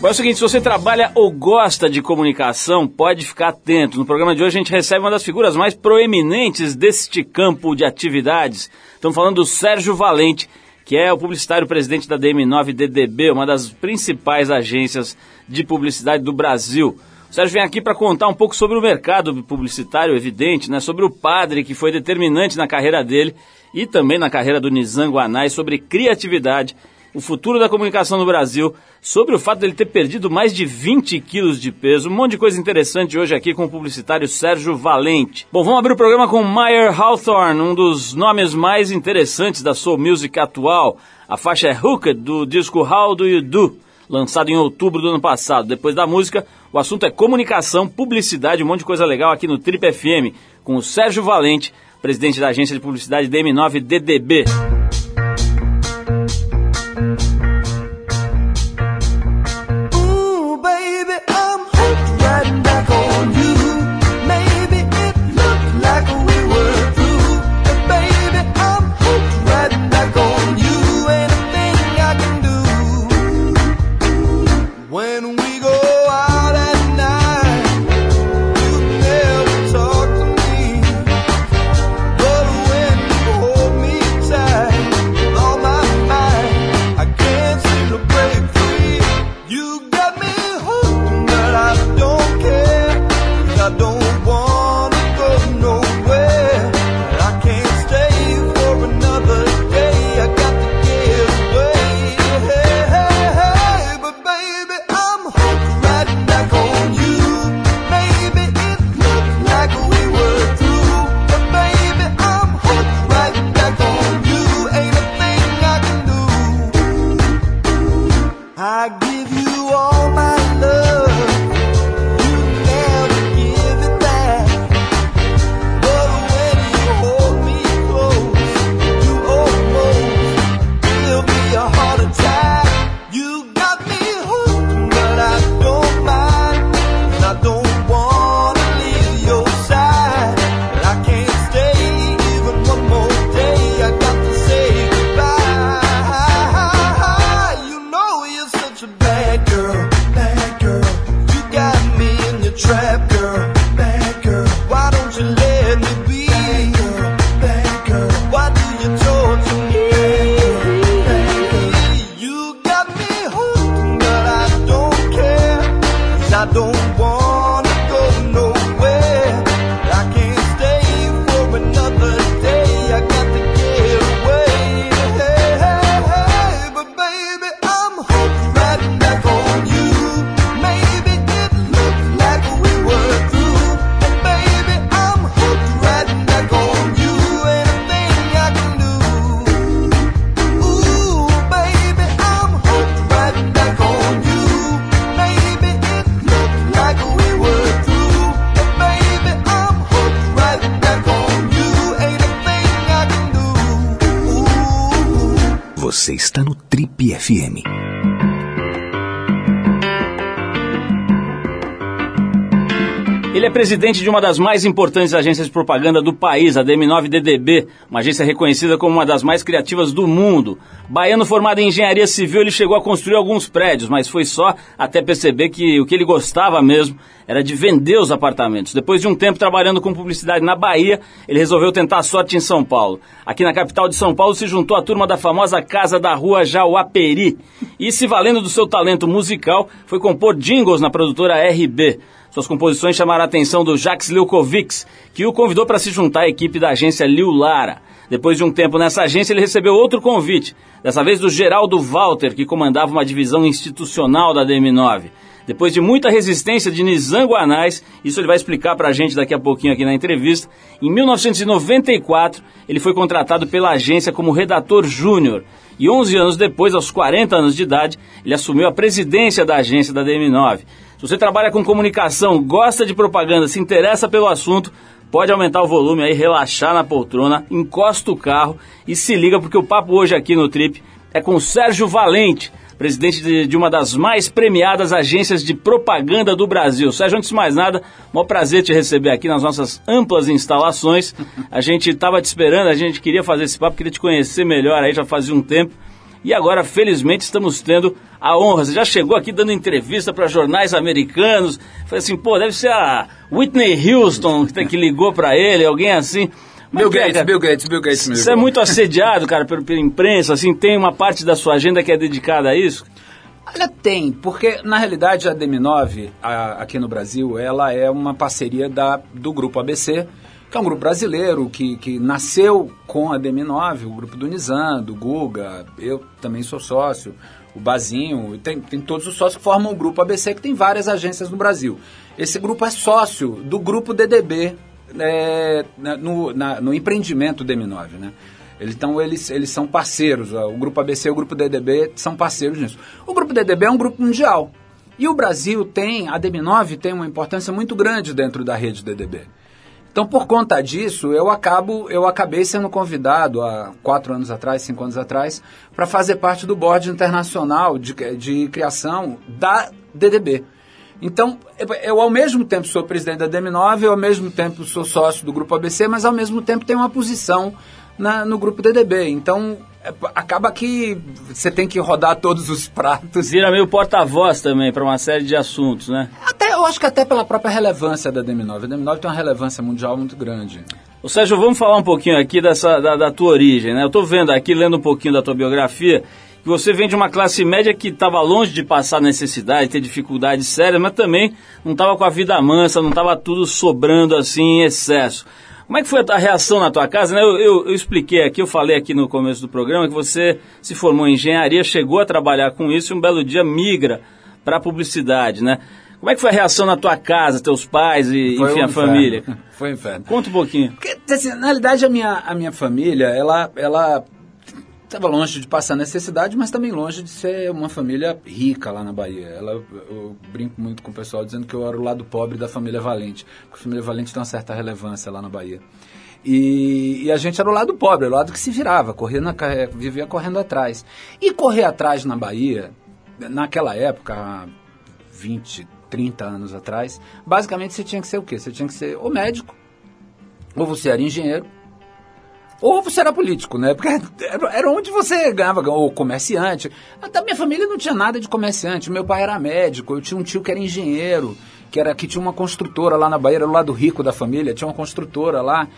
Bom, é o seguinte, se você trabalha ou gosta de comunicação, pode ficar atento. No programa de hoje a gente recebe uma das figuras mais proeminentes deste campo de atividades. Estamos falando do Sérgio Valente, que é o publicitário presidente da DM9DDB, uma das principais agências de publicidade do Brasil. O Sérgio vem aqui para contar um pouco sobre o mercado publicitário, evidente, né? sobre o padre que foi determinante na carreira dele e também na carreira do Nizam Guanais, sobre criatividade o futuro da comunicação no Brasil, sobre o fato dele ter perdido mais de 20 quilos de peso, um monte de coisa interessante hoje aqui com o publicitário Sérgio Valente. Bom, vamos abrir o programa com Meyer Hawthorne, um dos nomes mais interessantes da soul music atual. A faixa é Hooked, do disco How Do You Do, lançado em outubro do ano passado. Depois da música, o assunto é comunicação, publicidade, um monte de coisa legal aqui no Trip FM, com o Sérgio Valente, presidente da agência de publicidade DM9DDB. Ele é presidente de uma das mais importantes agências de propaganda do país, a DM9DDB, uma agência reconhecida como uma das mais criativas do mundo. Baiano formado em engenharia civil, ele chegou a construir alguns prédios, mas foi só até perceber que o que ele gostava mesmo era de vender os apartamentos. Depois de um tempo trabalhando com publicidade na Bahia, ele resolveu tentar a sorte em São Paulo. Aqui na capital de São Paulo se juntou a turma da famosa Casa da Rua Jauaperi e, se valendo do seu talento musical, foi compor jingles na produtora RB. Suas composições chamaram a atenção do Jacques Lilkovics, que o convidou para se juntar à equipe da agência Liu Lara. Depois de um tempo nessa agência, ele recebeu outro convite, dessa vez do Geraldo Walter, que comandava uma divisão institucional da DM9. Depois de muita resistência de Nizanguanais, isso ele vai explicar para a gente daqui a pouquinho aqui na entrevista, em 1994 ele foi contratado pela agência como redator júnior e 11 anos depois, aos 40 anos de idade, ele assumiu a presidência da agência da DM9. Se você trabalha com comunicação, gosta de propaganda, se interessa pelo assunto, pode aumentar o volume aí, relaxar na poltrona, encosta o carro e se liga porque o papo hoje aqui no Trip é com Sérgio Valente, presidente de, de, uma das mais premiadas agências de propaganda do Brasil. Sérgio, antes de mais nada, um prazer te receber aqui nas nossas amplas instalações. A gente estava te esperando, a gente queria fazer esse papo, queria te conhecer melhor aí, já fazia um tempo. E agora, felizmente, estamos tendo a honra. Você já chegou aqui dando entrevista para jornais americanos. Foi assim, pô, deve ser a Whitney Houston que ligou para ele, alguém assim. Mas, Bill Gates, cara, Bill Gates, Bill Gates. Você é muito assediado, cara, pela, pela imprensa, assim, tem uma parte da sua agenda que é dedicada a isso? Olha, tem, porque na realidade a DM9 a, aqui no Brasil, ela é uma parceria da, do Grupo ABC, que é um grupo brasileiro que, que nasceu com a DM9, o grupo do Nizam, do Guga, eu também sou sócio, o Bazinho, tem, tem todos os sócios que formam o grupo ABC, que tem várias agências no Brasil. Esse grupo é sócio do grupo DDB é, no, na, no empreendimento DM9, né? Então eles, eles são parceiros, o grupo ABC e o grupo DDB são parceiros nisso. O grupo DDB é um grupo mundial. E o Brasil tem, a DM9 tem uma importância muito grande dentro da rede DDB. Então, por conta disso, eu acabo, eu acabei sendo convidado há quatro anos atrás, cinco anos atrás, para fazer parte do board internacional de, de criação da DDB. Então, eu ao mesmo tempo sou presidente da DM9, eu ao mesmo tempo sou sócio do Grupo ABC, mas ao mesmo tempo tenho uma posição na, no Grupo DDB. Então, acaba que você tem que rodar todos os pratos. Vira meio porta-voz também para uma série de assuntos, né? Até, eu acho que até pela própria relevância da DM9. A DM9 tem uma relevância mundial muito grande. Ô Sérgio, vamos falar um pouquinho aqui dessa, da, da tua origem, né? Eu estou vendo aqui, lendo um pouquinho da tua biografia, que você vem de uma classe média que estava longe de passar necessidade, ter dificuldades sérias, mas também não estava com a vida mansa, não estava tudo sobrando assim em excesso. Como é que foi a reação na tua casa? Né? Eu, eu, eu, expliquei aqui, eu falei aqui no começo do programa que você se formou em engenharia, chegou a trabalhar com isso e um belo dia migra para a publicidade, né? Como é que foi a reação na tua casa, teus pais e, foi enfim, um a família? Foi um inferno. Conta um pouquinho. Porque, assim, na realidade, a minha, a minha família, ela, ela estava longe de passar necessidade, mas também longe de ser uma família rica lá na Bahia. Ela, eu brinco muito com o pessoal dizendo que eu era o lado pobre da família Valente, porque a família Valente tem uma certa relevância lá na Bahia. E, e, a gente era o lado pobre, o lado que se virava, corria na, vivia correndo atrás. E correr atrás na Bahia, naquela época, 20, 30 anos atrás, basicamente você tinha que ser o quê? Você tinha que ser ou médico, ou você era engenheiro, ou você era político, né? Porque era onde você ganhava, ou comerciante. Da minha família não tinha nada de comerciante. Meu pai era médico, eu tinha um tio que era engenheiro, que, era, que tinha uma construtora lá na Bahia, era o lado rico da família, tinha uma construtora lá.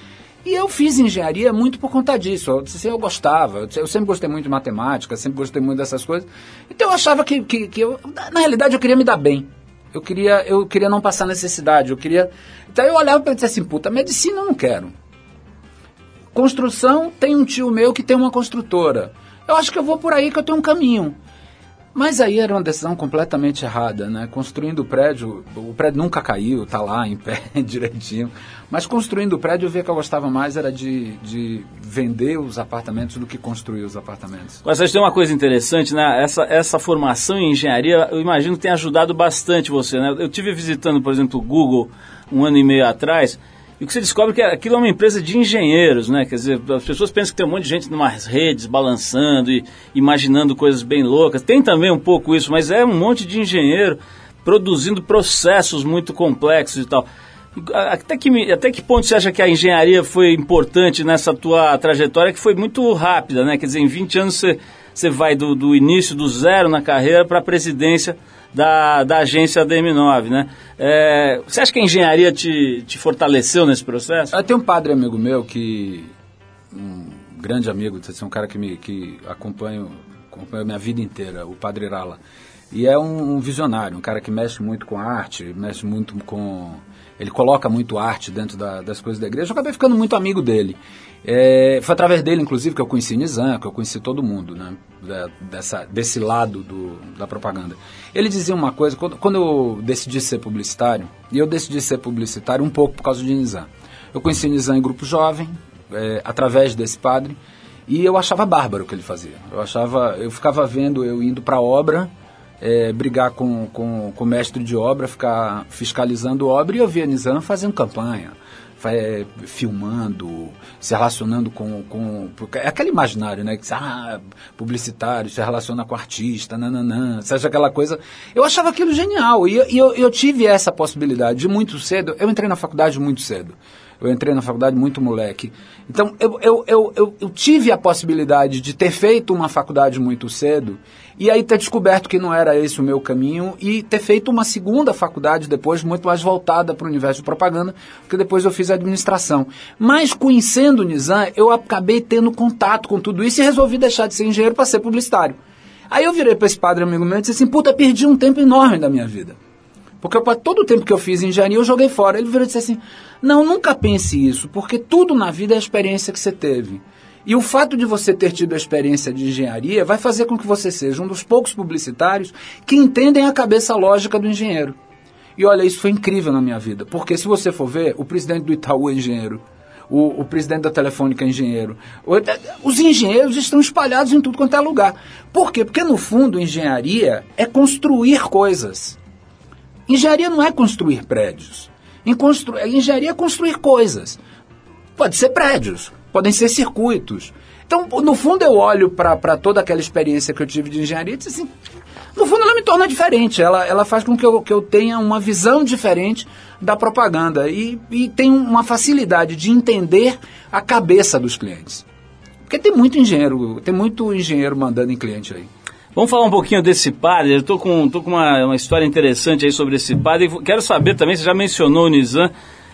E eu fiz engenharia muito por conta disso. Eu, assim, eu gostava, eu sempre gostei muito de matemática, sempre gostei muito dessas coisas. Então eu achava que, que, que eu, na realidade, eu queria me dar bem. Eu queria, eu queria não passar necessidade, eu queria... Então eu olhava para e dizia assim, puta, medicina eu não quero. Construção, tem um tio meu que tem uma construtora. Eu acho que eu vou por aí que eu tenho um caminho. Mas aí era uma decisão completamente errada, né? Construindo o prédio, o prédio nunca caiu, tá lá em pé direitinho. Mas construindo o prédio, eu via que eu gostava mais era de, de vender os apartamentos do que construir os apartamentos. Mas tem uma coisa interessante, né? Essa, essa formação em engenharia, eu imagino que tem ajudado bastante você, né? Eu tive visitando, por exemplo, o Google um ano e meio atrás e o que você descobre é que aquilo é uma empresa de engenheiros, né? Quer dizer, as pessoas pensam que tem um monte de gente numas redes balançando e imaginando coisas bem loucas. Tem também um pouco isso, mas é um monte de engenheiro produzindo processos muito complexos e tal. Até que, até que ponto você acha que a engenharia foi importante nessa tua trajetória, que foi muito rápida, né? Quer dizer, em 20 anos você, você vai do, do início, do zero na carreira para a presidência da, da agência DM9, né? É, você acha que a engenharia te, te fortaleceu nesse processo? Eu tenho um padre amigo meu que, um grande amigo, é um cara que me que acompanha, acompanha a minha vida inteira, o padre Rala. E é um, um visionário, um cara que mexe muito com arte, mexe muito com ele coloca muito arte dentro da, das coisas da igreja. Eu acabei ficando muito amigo dele. É, foi através dele, inclusive, que eu conheci Nizam, que eu conheci todo mundo, né? Dessa, desse lado do, da propaganda. Ele dizia uma coisa, quando, quando eu decidi ser publicitário, e eu decidi ser publicitário um pouco por causa de Nizam. Eu conheci Nizam em grupo jovem, é, através desse padre, e eu achava bárbaro o que ele fazia. Eu achava, eu ficava vendo eu indo para a obra, é, brigar com, com, com o mestre de obra, ficar fiscalizando obra, e eu via Nizam fazendo campanha é, filmando, se relacionando com, com. É aquele imaginário, né? Que ah, publicitário, se relaciona com artista, nananã, seja aquela coisa. Eu achava aquilo genial. E, e eu, eu tive essa possibilidade de muito cedo. Eu entrei na faculdade muito cedo. Eu entrei na faculdade muito moleque. Então, eu, eu, eu, eu, eu tive a possibilidade de ter feito uma faculdade muito cedo e aí ter descoberto que não era esse o meu caminho e ter feito uma segunda faculdade depois muito mais voltada para o universo de propaganda, porque depois eu fiz administração. Mas conhecendo o Nizam, eu acabei tendo contato com tudo isso e resolvi deixar de ser engenheiro para ser publicitário. Aí eu virei para esse padre amigo meu e disse assim, puta, perdi um tempo enorme da minha vida. Porque eu, todo o tempo que eu fiz engenharia eu joguei fora. Ele virou e disse assim, não, nunca pense isso, porque tudo na vida é a experiência que você teve. E o fato de você ter tido a experiência de engenharia vai fazer com que você seja um dos poucos publicitários que entendem a cabeça lógica do engenheiro. E olha, isso foi incrível na minha vida, porque se você for ver, o presidente do Itaú é engenheiro, o, o presidente da Telefônica é engenheiro. O, os engenheiros estão espalhados em tudo quanto é lugar. Por quê? Porque no fundo, engenharia é construir coisas. Engenharia não é construir prédios. Engenharia é construir coisas. Pode ser prédios, podem ser circuitos. Então, no fundo, eu olho para toda aquela experiência que eu tive de engenharia e digo assim, no fundo, ela me torna diferente. Ela, ela faz com que eu, que eu tenha uma visão diferente da propaganda e, e tenho uma facilidade de entender a cabeça dos clientes. Porque tem muito engenheiro, tem muito engenheiro mandando em cliente aí. Vamos falar um pouquinho desse padre. Eu estou com, tô com uma, uma história interessante aí sobre esse padre. Quero saber também, você já mencionou o Nizam,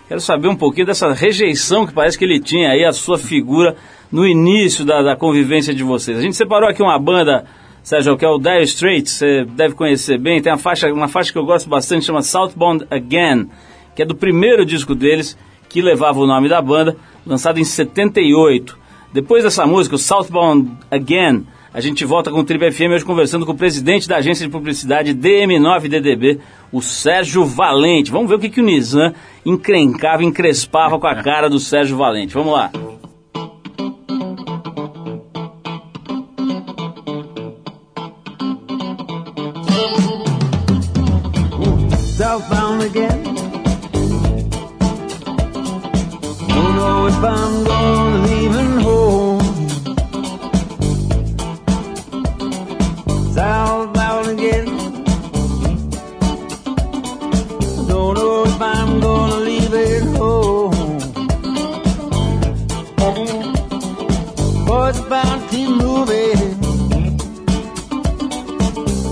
Quero saber um pouquinho dessa rejeição que parece que ele tinha aí, a sua figura no início da, da convivência de vocês. A gente separou aqui uma banda, Sérgio, que é o Dire Straits, você deve conhecer bem. Tem uma faixa, uma faixa que eu gosto bastante, chama Southbound Again, que é do primeiro disco deles, que levava o nome da banda, lançado em 78. Depois dessa música, o Southbound Again, a gente volta com o Trip FM hoje conversando com o presidente da agência de publicidade DM9DDB, o Sérgio Valente. Vamos ver o que, que o Nizam encrencava, encrespava com a cara do Sérgio Valente. Vamos lá. Southbound again. Don't know if I'm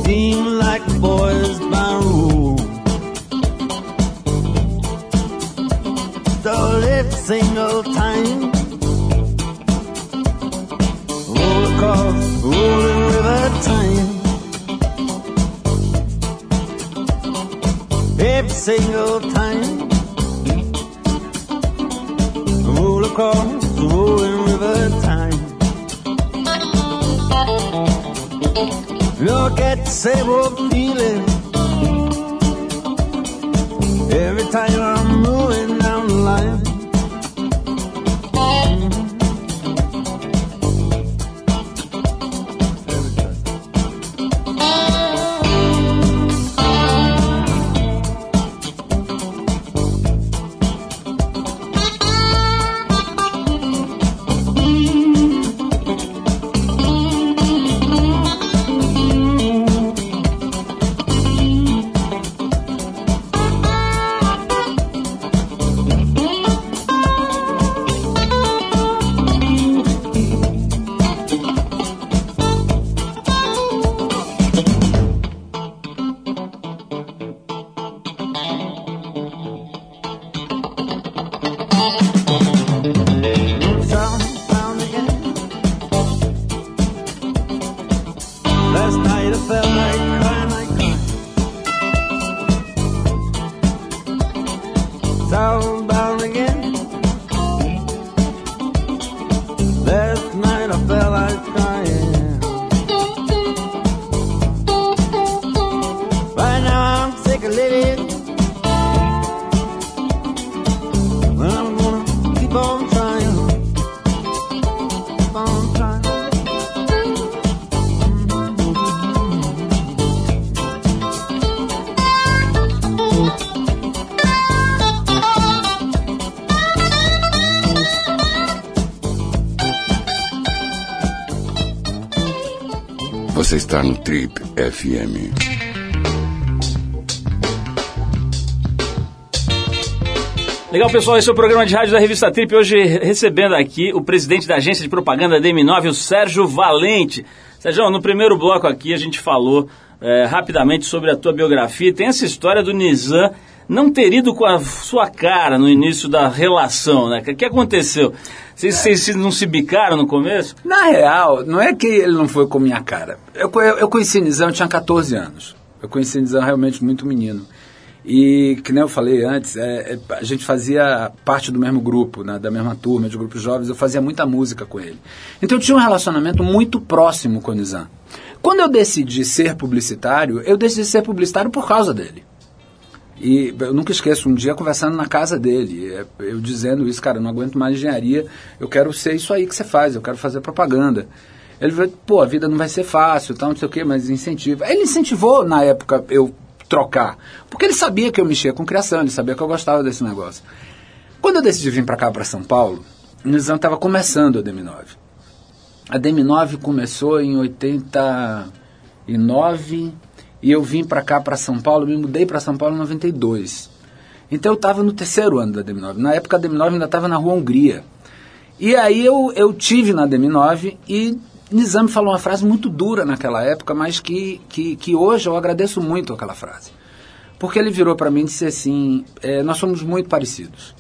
Seem like boys by rule. So every single time. Roll across rolling river time. every single time. Roll rolling river time. Look at the same old feeling. Every time I'm moving down the line. Está no Trip FM. Legal, pessoal, esse é o programa de rádio da revista Trip. Hoje recebendo aqui o presidente da agência de propaganda DM9, o Sérgio Valente. Sérgio, no primeiro bloco aqui a gente falou é, rapidamente sobre a tua biografia. Tem essa história do Nizam não ter ido com a sua cara no início da relação, né? O que aconteceu? Vocês, não se bicaram no começo? Na real, não é que ele não foi com minha cara. Eu, eu, eu conheci Nizam, eu tinha 14 anos. Eu conheci Nizam realmente muito menino. E, que nem eu falei antes, é, é, a gente fazia parte do mesmo grupo, né, da mesma turma, de grupos jovens, eu fazia muita música com ele. Então eu tinha um relacionamento muito próximo com o Nizam. Quando eu decidi ser publicitário, eu decidi ser publicitário por causa dele. E eu nunca esqueço, um dia conversando na casa dele, é, eu dizendo isso, cara, não aguento mais engenharia, eu quero ser isso aí que você faz, eu quero fazer propaganda. Ele falou, pô, a vida não vai ser fácil, tal, não sei o quê, mas incentiva. Ele incentivou, na época, eu trocar. Porque ele sabia que eu mexia com criação, ele sabia que eu gostava desse negócio. Quando eu decidi vir para cá, para São Paulo, o Nizam estava começando a DM9. A DM9 começou em 89 e eu vim para cá, para São Paulo, me mudei para São Paulo em 92. Então eu estava no terceiro ano da DM9. Na época a DM9 ainda estava na Rua Hungria. E aí eu, eu tive na DM9 e Nizam falou uma frase muito dura naquela época, mas que, que, que hoje eu agradeço muito aquela frase. Porque ele virou para mim e disse assim: é, Nós somos muito parecidos.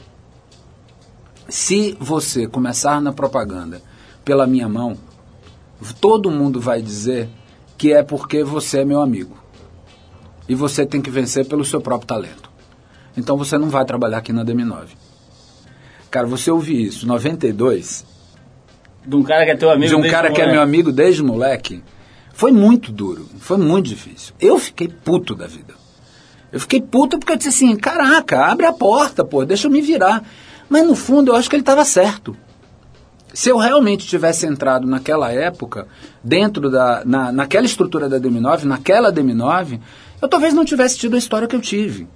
Se você começar na propaganda pela minha mão, todo mundo vai dizer que é porque você é meu amigo. E você tem que vencer pelo seu próprio talento. Então você não vai trabalhar aqui na DM9. Cara, você ouvir isso, 92, de um cara que é teu amigo De um cara que é meu amigo desde moleque. Foi muito duro, foi muito difícil. Eu fiquei puto da vida. Eu fiquei puto porque eu disse assim, caraca, abre a porta, pô, deixa eu me virar. Mas no fundo eu acho que ele estava certo. Se eu realmente tivesse entrado naquela época, dentro da. Na, naquela estrutura da DM9, naquela DM9, eu talvez não tivesse tido a história que eu tive.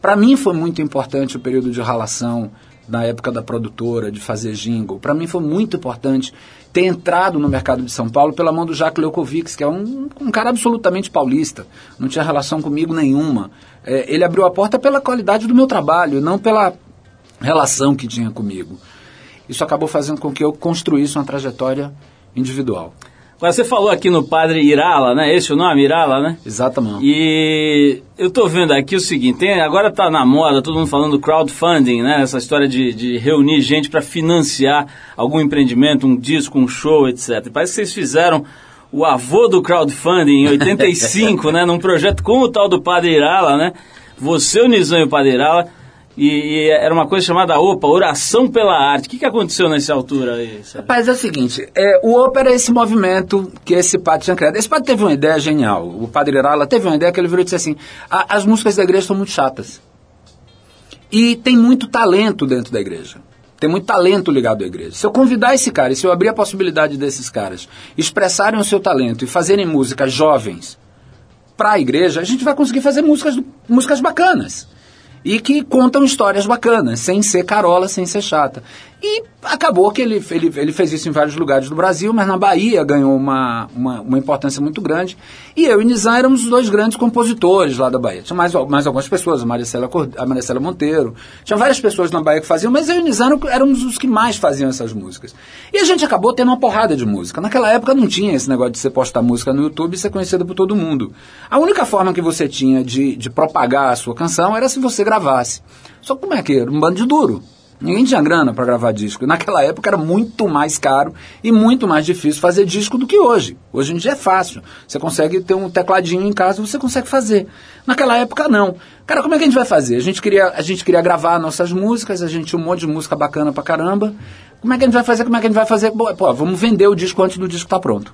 Para mim foi muito importante o período de relação na época da produtora, de fazer jingle. Para mim foi muito importante ter entrado no mercado de São Paulo pela mão do Jacques Leukovics, que é um, um cara absolutamente paulista, não tinha relação comigo nenhuma. É, ele abriu a porta pela qualidade do meu trabalho, não pela relação que tinha comigo. Isso acabou fazendo com que eu construísse uma trajetória individual. Agora, você falou aqui no Padre Irala, né? Esse é o nome, Irala, né? Exatamente. E eu tô vendo aqui o seguinte, tem, agora tá na moda, todo mundo falando do crowdfunding, né? Essa história de, de reunir gente para financiar algum empreendimento, um disco, um show, etc. Parece que vocês fizeram o avô do crowdfunding em 85, né? Num projeto como o tal do Padre Irala, né? Você, o Nizam e o Padre Irala e, e, era uma coisa chamada OPA, Oração pela Arte. O que, que aconteceu nessa altura aí? Sabe? Rapaz, é o seguinte, é, o OPA era esse movimento que esse padre tinha criado. Esse padre teve uma ideia genial. O padre Irala teve uma ideia que ele virou e disse assim, as músicas da igreja são muito chatas. E tem muito talento dentro da igreja. Tem muito talento ligado à igreja. Se eu convidar esse cara, e se eu abrir a possibilidade desses caras expressarem o seu talento e fazerem músicas jovens para a igreja, a gente vai conseguir fazer músicas, músicas bacanas e que contam histórias bacanas, sem ser carola, sem ser chata. E acabou que ele, ele, ele fez isso em vários lugares do Brasil, mas na Bahia ganhou uma, uma, uma importância muito grande. E eu e Nizam éramos os dois grandes compositores lá da Bahia. Tinha mais, mais algumas pessoas, a Maricela, a Maricela Monteiro. Tinha várias pessoas na Bahia que faziam, mas eu e Nizam éramos os que mais faziam essas músicas. E a gente acabou tendo uma porrada de música. Naquela época não tinha esse negócio de você postar música no YouTube e ser conhecido por todo mundo. A única forma que você tinha de, de propagar a sua canção era se você gravasse. Só como é que era? Um bando de duro. Ninguém tinha grana para gravar disco. Naquela época era muito mais caro e muito mais difícil fazer disco do que hoje. Hoje em dia é fácil. Você consegue ter um tecladinho em casa, você consegue fazer. Naquela época não. Cara, como é que a gente vai fazer? A gente queria, a gente queria gravar nossas músicas, a gente tinha um monte de música bacana pra caramba. Como é que a gente vai fazer? Como é que a gente vai fazer? Pô, vamos vender o disco antes do disco estar tá pronto.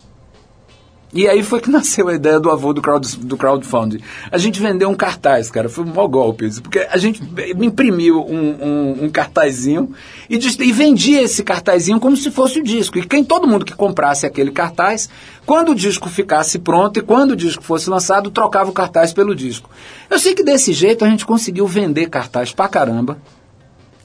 E aí foi que nasceu a ideia do avô do, crowd, do crowdfunding. A gente vendeu um cartaz, cara, foi um mau golpe. Porque a gente imprimiu um, um, um cartazinho e, e vendia esse cartazinho como se fosse o disco. E quem todo mundo que comprasse aquele cartaz, quando o disco ficasse pronto e quando o disco fosse lançado, trocava o cartaz pelo disco. Eu sei que desse jeito a gente conseguiu vender cartaz pra caramba.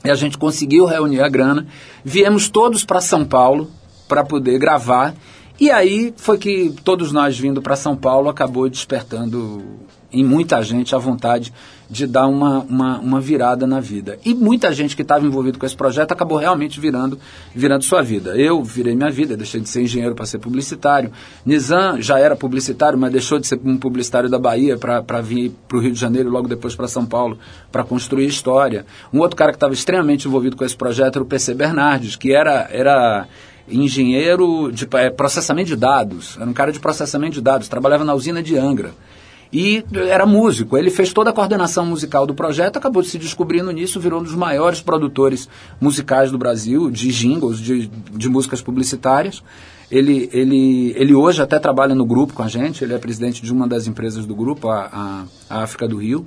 E a gente conseguiu reunir a grana. Viemos todos para São Paulo para poder gravar E aí foi que todos nós vindo para São Paulo acabou despertando em muita gente a vontade de dar uma, uma, uma virada na vida. E muita gente que estava envolvido com esse projeto acabou realmente virando, virando sua vida. Eu virei minha vida, deixei de ser engenheiro para ser publicitário. Nizam já era publicitário, mas deixou de ser um publicitário da Bahia para vir para o Rio de Janeiro e logo depois para São Paulo para construir história. Um outro cara que estava extremamente envolvido com esse projeto era o PC Bernardes, que era, era engenheiro de é, processamento de dados, era um cara de processamento de dados, trabalhava na usina de Angra e era músico. Ele fez toda a coordenação musical do projeto, acabou se descobrindo nisso, virou um dos maiores produtores musicais do Brasil, de jingles, de, de músicas publicitárias. Ele, ele, ele hoje até trabalha no grupo com a gente, ele é presidente de uma das empresas do grupo, a, a, África do Rio.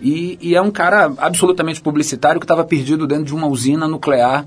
E, e, é um cara absolutamente publicitário que estava perdido dentro de uma usina nuclear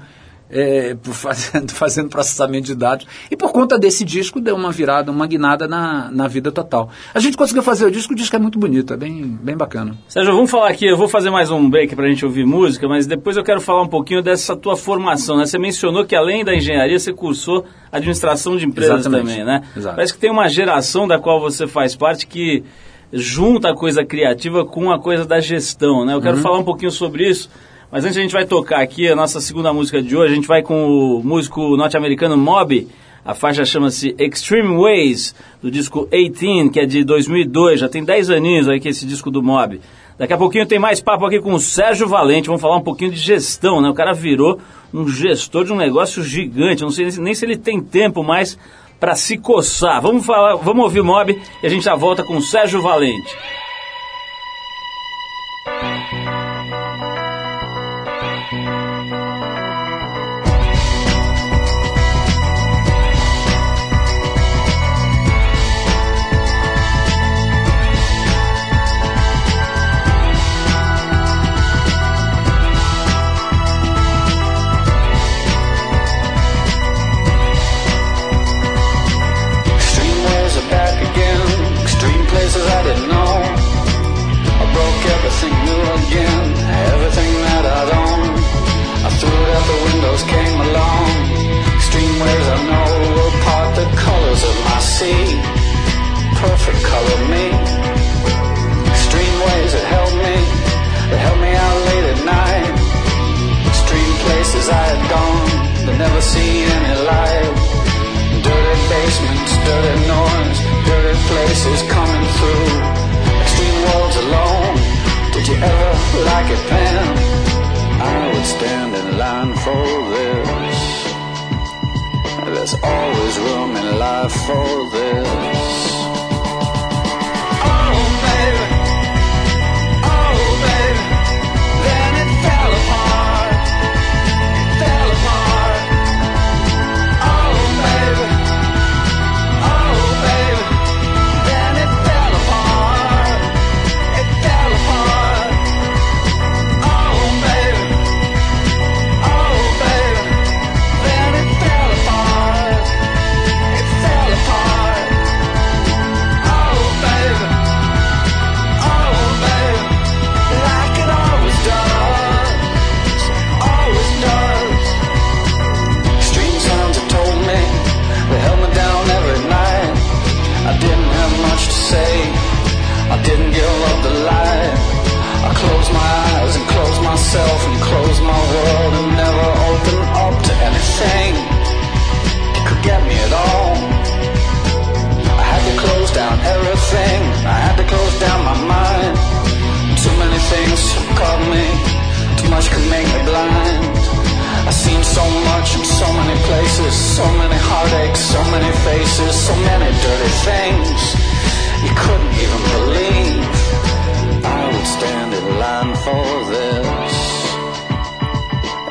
é, fazendo, fazendo processamento de dados. E por conta desse disco deu uma virada, uma guinada na, na vida total. A gente conseguiu fazer o disco, o disco é muito bonito, é bem, bem bacana. Sérgio, vamos falar aqui, eu vou fazer mais um break para a gente ouvir música, mas depois eu quero falar um pouquinho dessa tua formação. Né? Você mencionou que além da engenharia, você cursou administração de empresas Exatamente. também, né? Exato. Parece que tem uma geração da qual você faz parte que junta a coisa criativa com a coisa da gestão, né? Eu quero uhum. falar um pouquinho sobre isso mas antes a gente vai tocar aqui a nossa segunda música de hoje. A gente vai com o músico norte-americano Mob. A faixa chama-se Extreme Ways, do disco 18, que é de 2002. Já tem 10 aninhos aí que esse disco do Mob. Daqui a pouquinho tem mais papo aqui com o Sérgio Valente. Vamos falar um pouquinho de gestão, né? O cara virou um gestor de um negócio gigante. Não sei nem se ele tem tempo mais para se coçar. Vamos falar, vamos ouvir o Mob e a gente já volta com o Sérgio Valente. close my eyes and close myself and close my world and never open up to anything that could get me at all. I had to close down everything. I had to close down my mind. Too many things caught me. Too much could make me blind. I've seen so much in so many places, so many heartaches, so many faces, so many dirty things you couldn't even believe stand in line for this.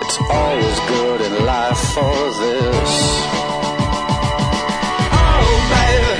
It's always good in life for this. Oh, baby.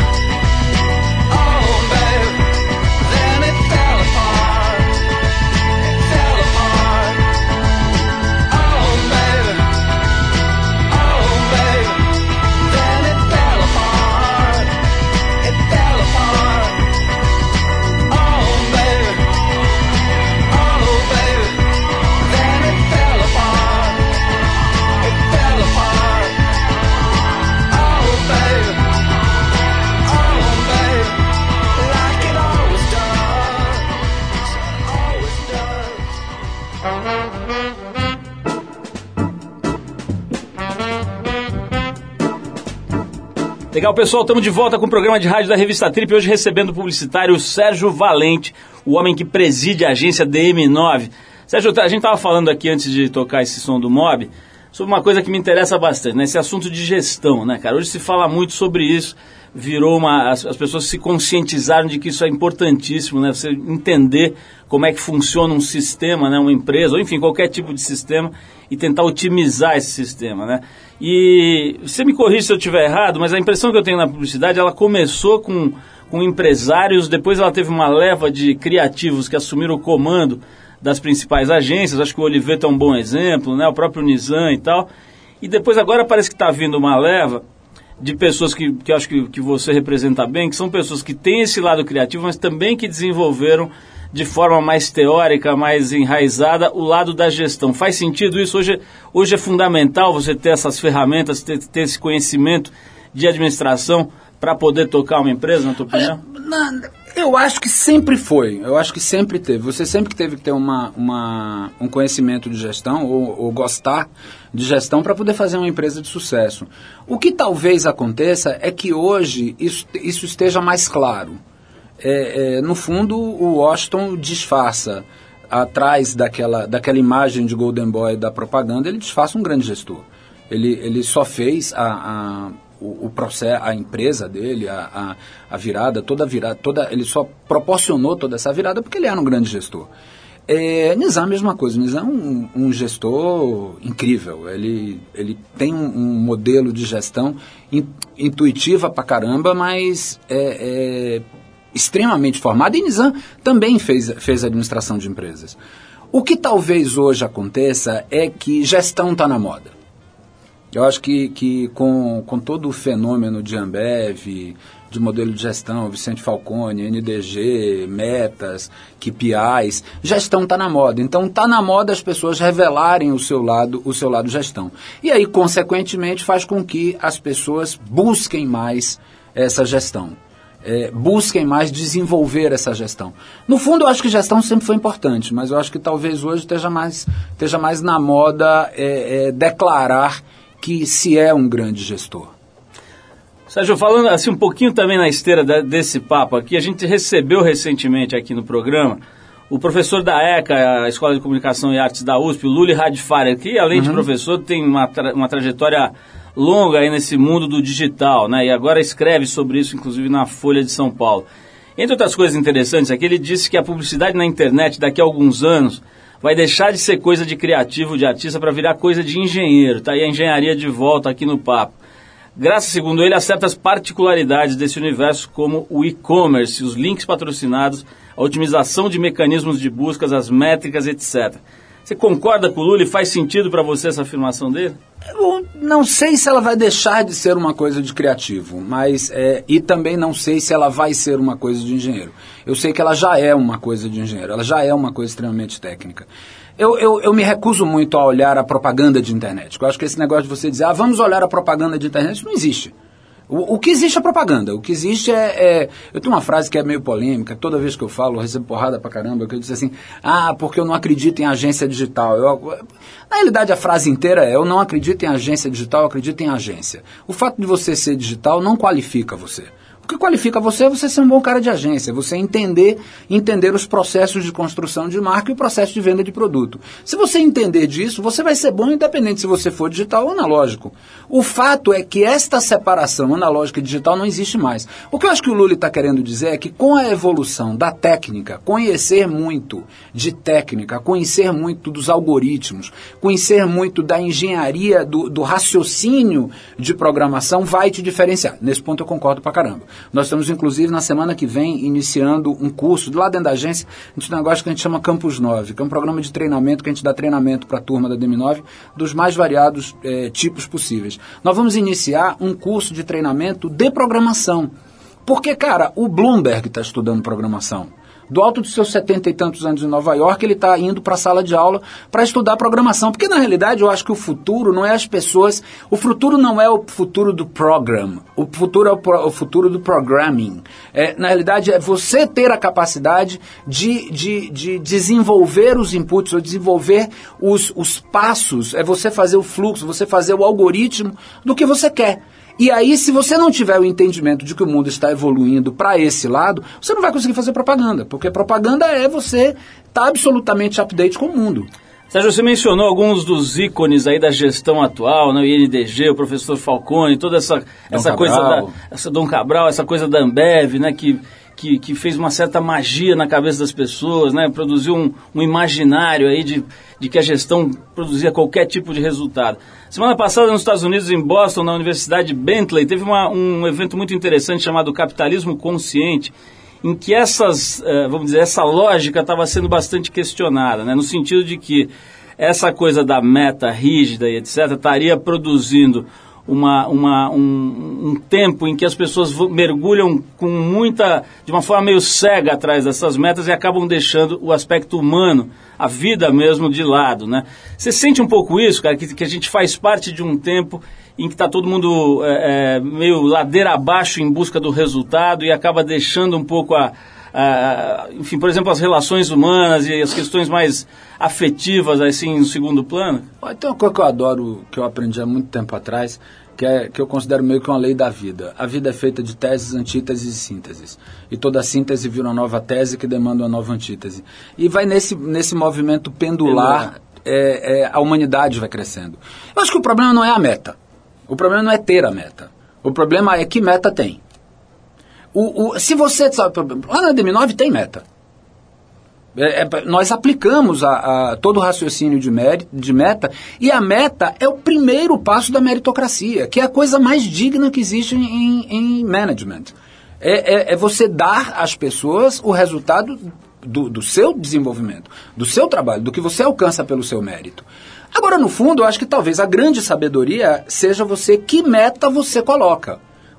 Legal, pessoal, estamos de volta com o programa de rádio da revista Trip, hoje recebendo o publicitário Sérgio Valente, o homem que preside a agência DM9. Sérgio, a gente estava falando aqui antes de tocar esse som do Mob, sobre uma coisa que me interessa bastante, né? Esse assunto de gestão, né, cara? Hoje se fala muito sobre isso, virou uma. As, as, pessoas se conscientizaram de que isso é importantíssimo, né? Você entender como é que funciona um sistema, né? Uma empresa, ou enfim, qualquer tipo de sistema, e tentar otimizar esse sistema, né? E você me corrige se eu estiver errado, mas a impressão que eu tenho na publicidade, ela começou com, com empresários, depois ela teve uma leva de criativos que assumiram o comando das principais agências, acho que o Oliveto é um bom exemplo, né? o próprio Nizam e tal. E depois agora parece que está vindo uma leva de pessoas que, que acho que, que você representa bem, que são pessoas que têm esse lado criativo, mas também que desenvolveram de forma mais teórica, mais enraizada, o lado da gestão. Faz sentido isso? Hoje, hoje é fundamental você ter essas ferramentas, ter, ter esse conhecimento de administração para poder tocar uma empresa, na tua opinião? Eu acho que sempre foi, eu acho que sempre teve. Você sempre teve que ter uma, uma um conhecimento de gestão ou, ou gostar de gestão para poder fazer uma empresa de sucesso. O que talvez aconteça é que hoje isso, isso esteja mais claro. É, é, no fundo, o Washington disfarça atrás daquela, daquela imagem de Golden Boy da propaganda, ele disfarça um grande gestor. Ele, ele só fez a, a o, o, processo, a empresa dele, a, a, a, virada, toda a virada, toda, ele só proporcionou toda essa virada porque ele era um grande gestor. É, Nizam a mesma coisa, Nizam é um, um, gestor incrível, ele, ele tem um, um modelo de gestão in, intuitiva pra caramba, mas é, é extremamente formado e Nizam também fez, fez administração de empresas. O que talvez hoje aconteça é que gestão está na moda. Eu acho que, que com, com todo o fenômeno de Ambev, de modelo de gestão, Vicente Falcone, NDG, metas, KPIs, gestão está na moda. Então está na moda as pessoas revelarem o seu lado, o seu lado gestão. E aí, consequentemente, faz com que as pessoas busquem mais essa gestão. É, busquem mais desenvolver essa gestão. No fundo, eu acho que gestão sempre foi importante, mas eu acho que talvez hoje esteja mais, esteja mais na moda é, é, declarar que se é um grande gestor. Sérgio, falando assim um pouquinho também na esteira desse papo aqui, a gente recebeu recentemente aqui no programa o professor da ECA, a Escola de Comunicação e Artes da USP, o Luli Radfari, que além uhum. de professor tem uma, tra uma trajetória longa aí nesse mundo do digital, né? E agora escreve sobre isso, inclusive, na Folha de São Paulo. Entre outras coisas interessantes aqui, ele disse que a publicidade na internet daqui a alguns anos vai deixar de ser coisa de criativo, de artista, para virar coisa de engenheiro. Tá aí a engenharia de volta aqui no papo. Graças, segundo ele, a certas particularidades desse universo, como o e-commerce, os links patrocinados, a otimização de mecanismos de buscas, as métricas, etc. Você concorda com o Lula e faz sentido para você essa afirmação dele? Eu não sei se ela vai deixar de ser uma coisa de criativo, mas é, e também não sei se ela vai ser uma coisa de engenheiro. Eu sei que ela já é uma coisa de engenheiro, ela já é uma coisa extremamente técnica. Eu, eu, eu me recuso muito a olhar a propaganda de internet. Eu acho que esse negócio de você dizer, ah, vamos olhar a propaganda de internet, não existe. O, o, que existe é propaganda. O que existe é, é, Eu tenho uma frase que é meio polêmica, toda vez que eu falo, eu recebo porrada pra caramba, que eu disse assim, ah, porque eu não acredito em agência digital. Eu, na realidade, a frase inteira é: eu não acredito em agência digital, eu acredito em agência. O fato de você ser digital não qualifica você. O que qualifica você é você ser um bom cara de agência, você entender, entender os processos de construção de marca e o processo de venda de produto. Se você entender disso, você vai ser bom independente se você for digital ou analógico. O fato é que esta separação analógica e digital não existe mais. O que eu acho que o Lula está querendo dizer é que com a evolução da técnica, conhecer muito de técnica, conhecer muito dos algoritmos, conhecer muito da engenharia, do, do raciocínio de programação, vai te diferenciar. Nesse ponto eu concordo pra caramba. Nós estamos, inclusive, na semana que vem, iniciando um curso, lá dentro da agência, tem um negócio que a gente chama Campus 9, que é um programa de treinamento que a gente dá treinamento para a turma da DM9 dos mais variados é, tipos possíveis. Nós vamos iniciar um curso de treinamento de programação. Porque, cara, o Bloomberg está estudando programação. Do alto dos seus setenta e tantos anos em Nova York, ele está indo para a sala de aula para estudar programação. Porque, na realidade, eu acho que o futuro não é as pessoas. O futuro não é o futuro do program. O futuro é o, pro, o futuro do programming. É, na realidade, é você ter a capacidade de, de, de desenvolver os inputs, ou desenvolver os, os passos. É você fazer o fluxo, você fazer o algoritmo do que você quer. E aí, se você não tiver o entendimento de que o mundo está evoluindo para esse lado, você não vai conseguir fazer propaganda, porque propaganda é você estar tá absolutamente update com o mundo. Sérgio, você mencionou alguns dos ícones aí da gestão atual, né? o INDG, o professor Falcone, toda essa, essa coisa da essa Dom Cabral, essa coisa da Ambev, né? Que, que, que fez uma certa magia na cabeça das pessoas, né? Produziu um, um imaginário aí de, de que a gestão produzia qualquer tipo de resultado. Semana passada, nos Estados Unidos, em Boston, na Universidade Bentley, teve uma, um evento muito interessante chamado Capitalismo Consciente, em que essas, uh, vamos dizer, essa lógica estava sendo bastante questionada, né? no sentido de que essa coisa da meta rígida e etc. estaria produzindo uma, uma, um, um, tempo em que as pessoas mergulham com muita, de uma forma meio cega atrás dessas metas e acabam deixando o aspecto humano, a vida mesmo, de lado, né? Você sente um pouco isso, cara, que, que a gente faz parte de um tempo em que está todo mundo é, é, meio ladeira abaixo em busca do resultado e acaba deixando um pouco a, a, enfim, por exemplo, as relações humanas e as questões mais afetivas assim no segundo plano? Tem uma coisa que eu adoro, que eu aprendi há muito tempo atrás, que, é, que eu considero meio que uma lei da vida. A vida é feita de teses, antíteses e sínteses. E toda síntese vira uma nova tese que demanda uma nova antítese. E vai nesse, nesse movimento pendular, é, é, a humanidade vai crescendo. Eu acho que o problema não é a meta. O problema não é ter a meta. O problema é que meta tem. O, o, se você. Lá na DM9 tem meta. É, é, nós aplicamos a, a, todo o raciocínio de, mérito, de meta, e a meta é o primeiro passo da meritocracia, que é a coisa mais digna que existe em, em management. É, é, é, você dar às pessoas o resultado do, do seu desenvolvimento, do seu trabalho, do que você alcança pelo seu mérito. Agora, no fundo, eu acho que talvez a grande sabedoria seja você que meta você coloca.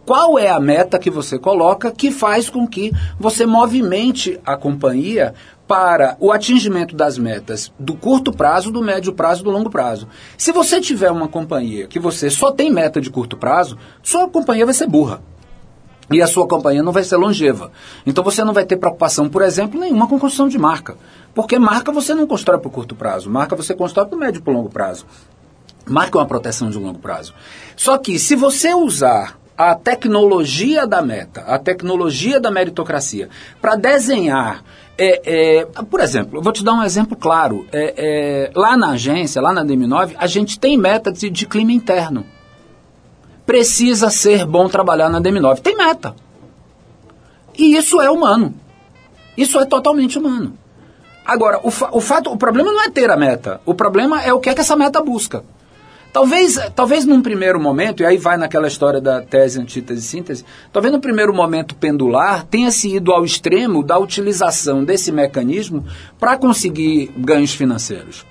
Qual é a meta que você coloca que faz com que você movimente a companhia para o atingimento das metas do curto prazo, do médio prazo do longo prazo. Se você tiver uma companhia que você só tem meta de curto prazo, sua companhia vai ser burra. E a sua companhia não vai ser longeva. Então você não vai ter preocupação, por exemplo, nenhuma com construção de marca. Porque marca você não constrói para o curto prazo, marca você constrói para o médio e para o longo prazo. Marca é uma proteção de longo prazo. Só que se você usar a tecnologia da meta, a tecnologia da meritocracia, para desenhar. É, é, por exemplo, eu vou te dar um exemplo claro. É, é lá na agência, lá na DM9, a gente tem meta de, de clima interno. Precisa ser bom trabalhar na DM9. Tem meta. E isso é humano. Isso é totalmente humano. Agora, o, fa o fato, o problema não é ter a meta. O problema é o que é que essa meta busca. Talvez, talvez num primeiro momento, e aí vai naquela história da tese, antítese e síntese, talvez no primeiro momento pendular tenha se ido ao extremo da utilização desse mecanismo para conseguir ganhos financeiros.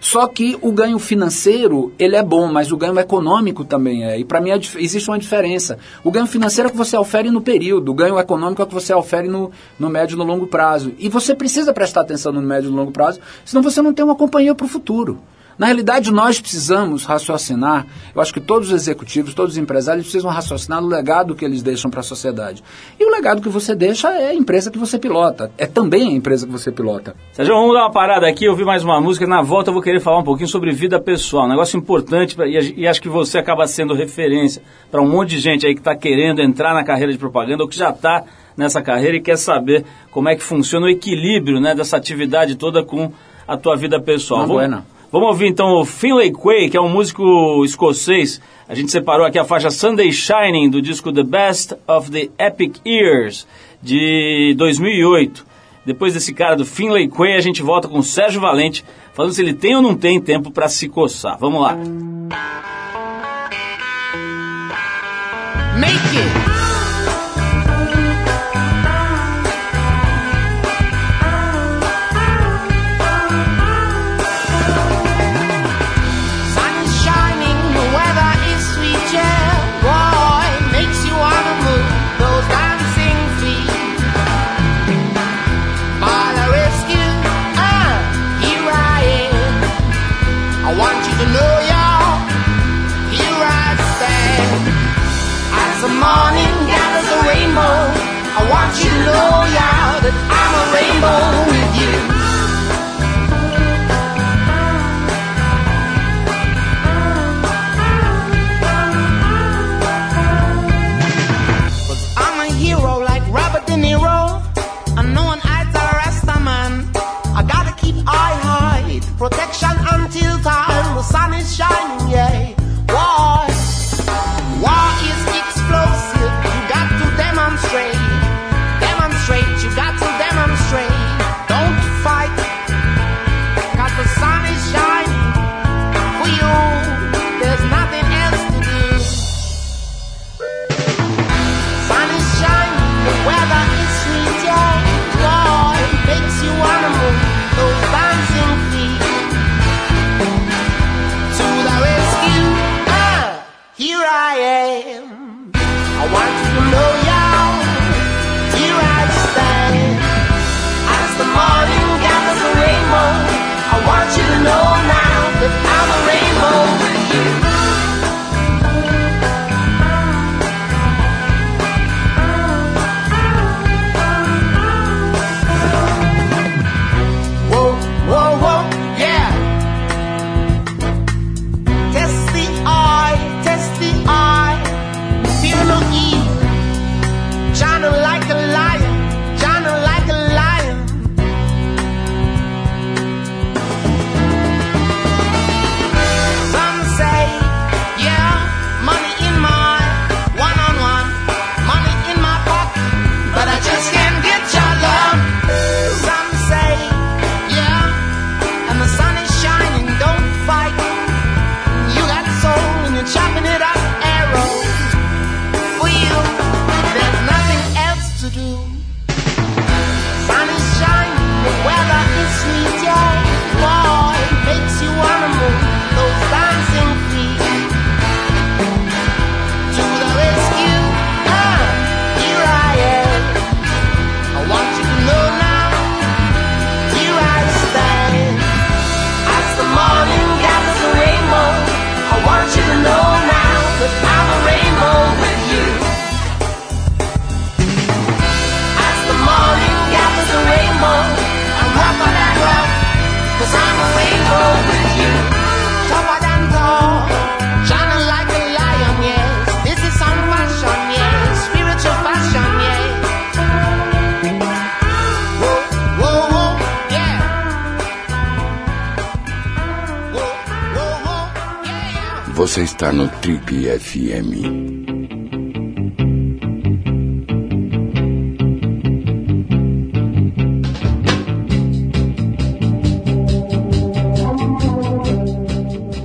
Só que o ganho financeiro, ele é bom, mas o ganho econômico também é. E para mim existe uma diferença. O ganho financeiro é que você ofere no período, o ganho econômico é que você ofere no, no médio e no longo prazo. E você precisa prestar atenção no médio e no longo prazo, senão você não tem uma companhia para o futuro. Na realidade, nós precisamos raciocinar, eu acho que todos os executivos, todos os empresários precisam raciocinar no legado que eles deixam para a sociedade. E o legado que você deixa é a empresa que você pilota, é também a empresa que você pilota. Sérgio, vamos dar uma parada aqui, ouvir mais uma música, na volta eu vou querer falar um pouquinho sobre vida pessoal, um negócio importante, pra, e, e acho que você acaba sendo referência para um monte de gente aí que está querendo entrar na carreira de propaganda ou que já está nessa carreira e quer saber como é que funciona o equilíbrio né, dessa atividade toda com a tua vida pessoal. Não, vamos, Vamos ouvir então o Finlay Quay, que é um músico escocês. A gente separou aqui a faixa Sunday Shining do disco The Best of the Epic Years de 2008. Depois desse cara do Finlay Quay, a gente volta com o Sérgio Valente, falando se ele tem ou não tem tempo para se coçar. Vamos lá. Make it.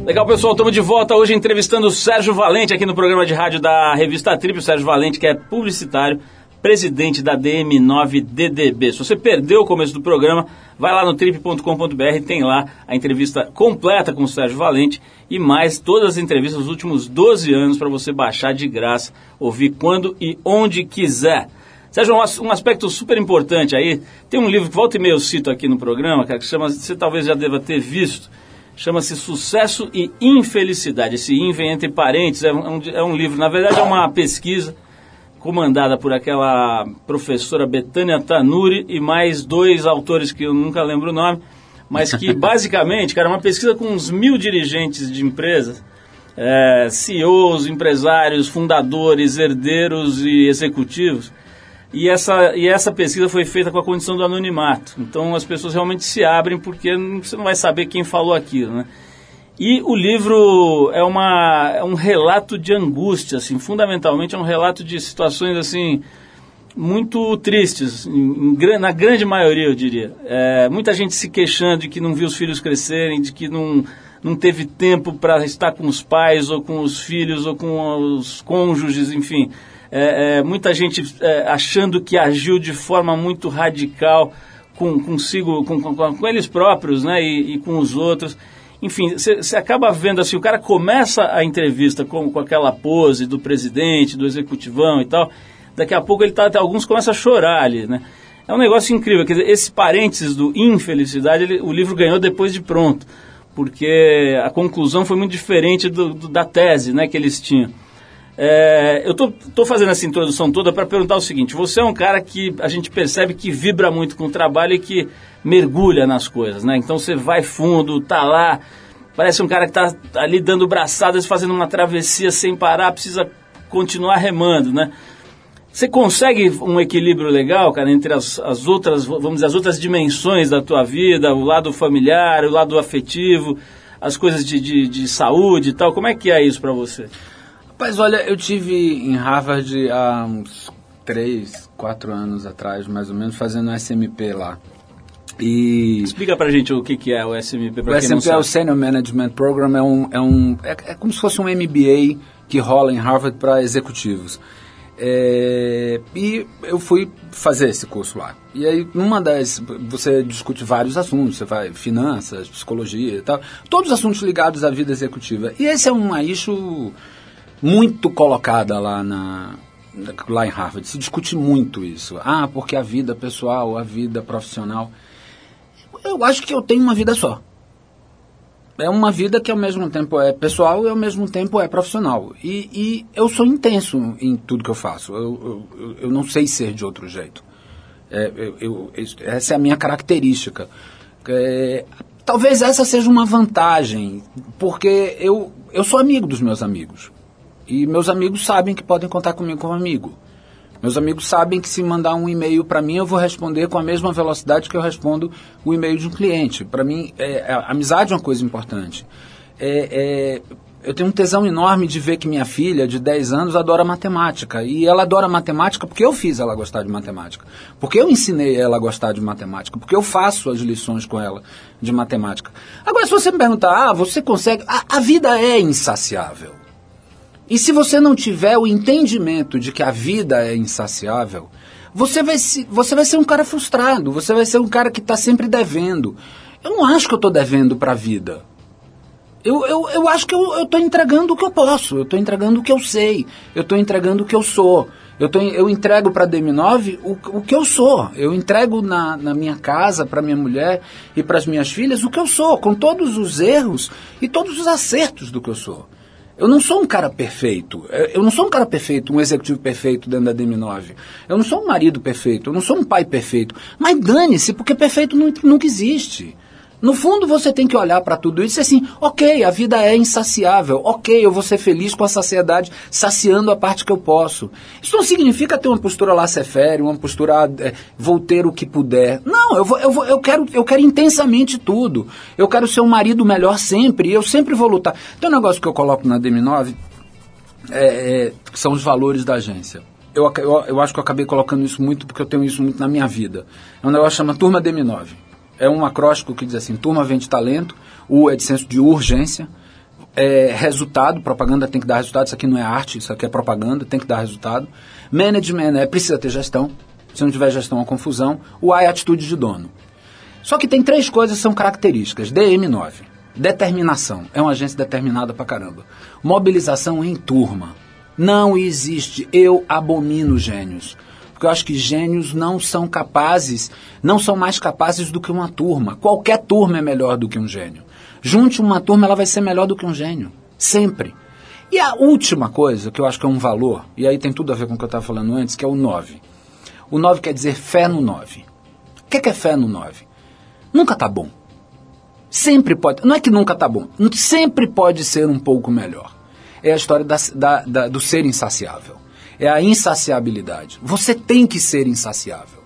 Legal, pessoal, estamos de volta hoje entrevistando o Sérgio Valente aqui no programa de rádio da revista Trip. O Sérgio Valente, que é publicitário, presidente da DM9DDB. Se você perdeu o começo do programa, vai lá no trip.com.br, tem lá a entrevista completa com o Sérgio Valente e mais todas as entrevistas dos últimos 12 anos para você baixar de graça, ouvir quando e onde quiser. Sérgio, um aspecto super importante aí, tem um livro que volta e meia eu cito aqui no programa, que chama, você talvez já deva ter visto, chama-se Sucesso e Infelicidade. Esse IN vem entre parênteses, é um, é um livro, na verdade é uma pesquisa comandada por aquela professora Betânia Tanuri e mais dois autores que eu nunca lembro o nome, mas que basicamente, cara, é uma pesquisa com uns mil dirigentes de empresas, é, CEOs, empresários, fundadores, herdeiros e executivos, e essa, e essa pesquisa foi feita com a condição do anonimato. Então as pessoas realmente se abrem porque você não vai saber quem falou aquilo, né? E o livro é, uma, é um relato de angústia, assim, fundamentalmente é um relato de situações assim muito tristes, em, em, na grande maioria eu diria. É, muita gente se queixando de que não viu os filhos crescerem, de que não, não teve tempo para estar com os pais, ou com os filhos, ou com os cônjuges, enfim é, é, muita gente é, achando que agiu de forma muito radical com, consigo, com, com, com eles próprios né, e, e com os outros. Enfim, você acaba vendo assim, o cara começa a entrevista com, com aquela pose do presidente, do executivão e tal, daqui a pouco ele tá, alguns começam a chorar ali, né? É um negócio incrível, quer dizer, esse parênteses do infelicidade, ele, o livro ganhou depois de pronto, porque a conclusão foi muito diferente do, do, da tese né, que eles tinham. É, eu estou fazendo essa introdução toda para perguntar o seguinte: você é um cara que a gente percebe que vibra muito com o trabalho e que mergulha nas coisas, né? Então você vai fundo, tá lá, parece um cara que está ali dando braçadas, fazendo uma travessia sem parar, precisa continuar remando, né? Você consegue um equilíbrio legal, cara, entre as, as outras, vamos dizer, as outras dimensões da tua vida, o lado familiar, o lado afetivo, as coisas de, de, de saúde e tal. Como é que é isso para você? Rapaz, olha, eu tive em Harvard há uns três, quatro anos atrás, mais ou menos, fazendo SMP lá. E Explica pra gente o que, que é o SMP. o SMP é o Senior Management Program, é, um, é, um, é, é como se fosse um MBA que rola em Harvard para executivos. É, e eu fui fazer esse curso lá. E aí, numa das. Você discute vários assuntos, você vai finanças, psicologia e tal, todos os assuntos ligados à vida executiva. E esse é um eixo muito colocada lá na lá em Harvard. Se discute muito isso. Ah, porque a vida pessoal, a vida profissional. Eu acho que eu tenho uma vida só. É uma vida que ao mesmo tempo é pessoal e ao mesmo tempo é profissional. E, e eu sou intenso em tudo que eu faço. Eu, eu, eu não sei ser de outro jeito. É, eu, essa é a minha característica. É, talvez essa seja uma vantagem, porque eu, eu sou amigo dos meus amigos. E meus amigos sabem que podem contar comigo como amigo. Meus amigos sabem que se mandar um e-mail para mim, eu vou responder com a mesma velocidade que eu respondo o e-mail de um cliente. Para mim, é, a amizade é uma coisa importante. É, é, eu tenho um tesão enorme de ver que minha filha, de 10 anos, adora matemática. E ela adora matemática porque eu fiz ela gostar de matemática. Porque eu ensinei ela a gostar de matemática. Porque eu faço as lições com ela de matemática. Agora, se você me perguntar, ah, você consegue. a, a vida é insaciável. E se você não tiver o entendimento de que a vida é insaciável, você vai, se, você vai ser um cara frustrado, você vai ser um cara que está sempre devendo. Eu não acho que eu estou devendo para a vida. Eu, eu, eu acho que eu estou entregando o que eu posso, eu estou entregando o que eu sei, eu estou entregando o que eu sou. Eu, tô, eu entrego para a DM9 o, o que eu sou. Eu entrego na, na minha casa, para minha mulher e para as minhas filhas o que eu sou, com todos os erros e todos os acertos do que eu sou. Eu não sou um cara perfeito. Eu não sou um cara perfeito, um executivo perfeito dentro da DM9. Eu não sou um marido perfeito, eu não sou um pai perfeito. Mas dane-se, porque perfeito nunca existe. No fundo, você tem que olhar para tudo isso e assim, ok, a vida é insaciável, ok, eu vou ser feliz com a saciedade, saciando a parte que eu posso. Isso não significa ter uma postura férias, uma postura é, vou ter o que puder. Não, eu, vou, eu, vou, eu, quero, eu quero intensamente tudo. Eu quero ser um marido melhor sempre. Eu sempre vou lutar. Tem um negócio que eu coloco na DM9, é, é, que são os valores da agência. Eu, eu, eu, acho que eu acabei colocando isso muito porque eu tenho isso muito na minha vida. É um negócio que chama Turma DM9. É um acróstico que diz assim: turma vem de talento, U é de senso de urgência, é, resultado, propaganda tem que dar resultado, isso aqui não é arte, isso aqui é propaganda, tem que dar resultado. Management é precisa ter gestão, se não tiver gestão é confusão. O A é atitude de dono. Só que tem três coisas que são características. DM9. Determinação. É uma agência determinada pra caramba. Mobilização em turma. Não existe. Eu abomino gênios. Porque eu acho que gênios não são capazes, não são mais capazes do que uma turma. Qualquer turma é melhor do que um gênio. Junte uma turma, ela vai ser melhor do que um gênio. Sempre. E a última coisa, que eu acho que é um valor, e aí tem tudo a ver com o que eu estava falando antes, que é o 9. O 9 quer dizer fé no 9. O que é, fé no 9? Nunca tá bom. Sempre pode. Não é que nunca tá bom. Sempre pode ser um pouco melhor. É a história da, da, da, do ser insaciável. É a insaciabilidade. Você tem que ser insaciável.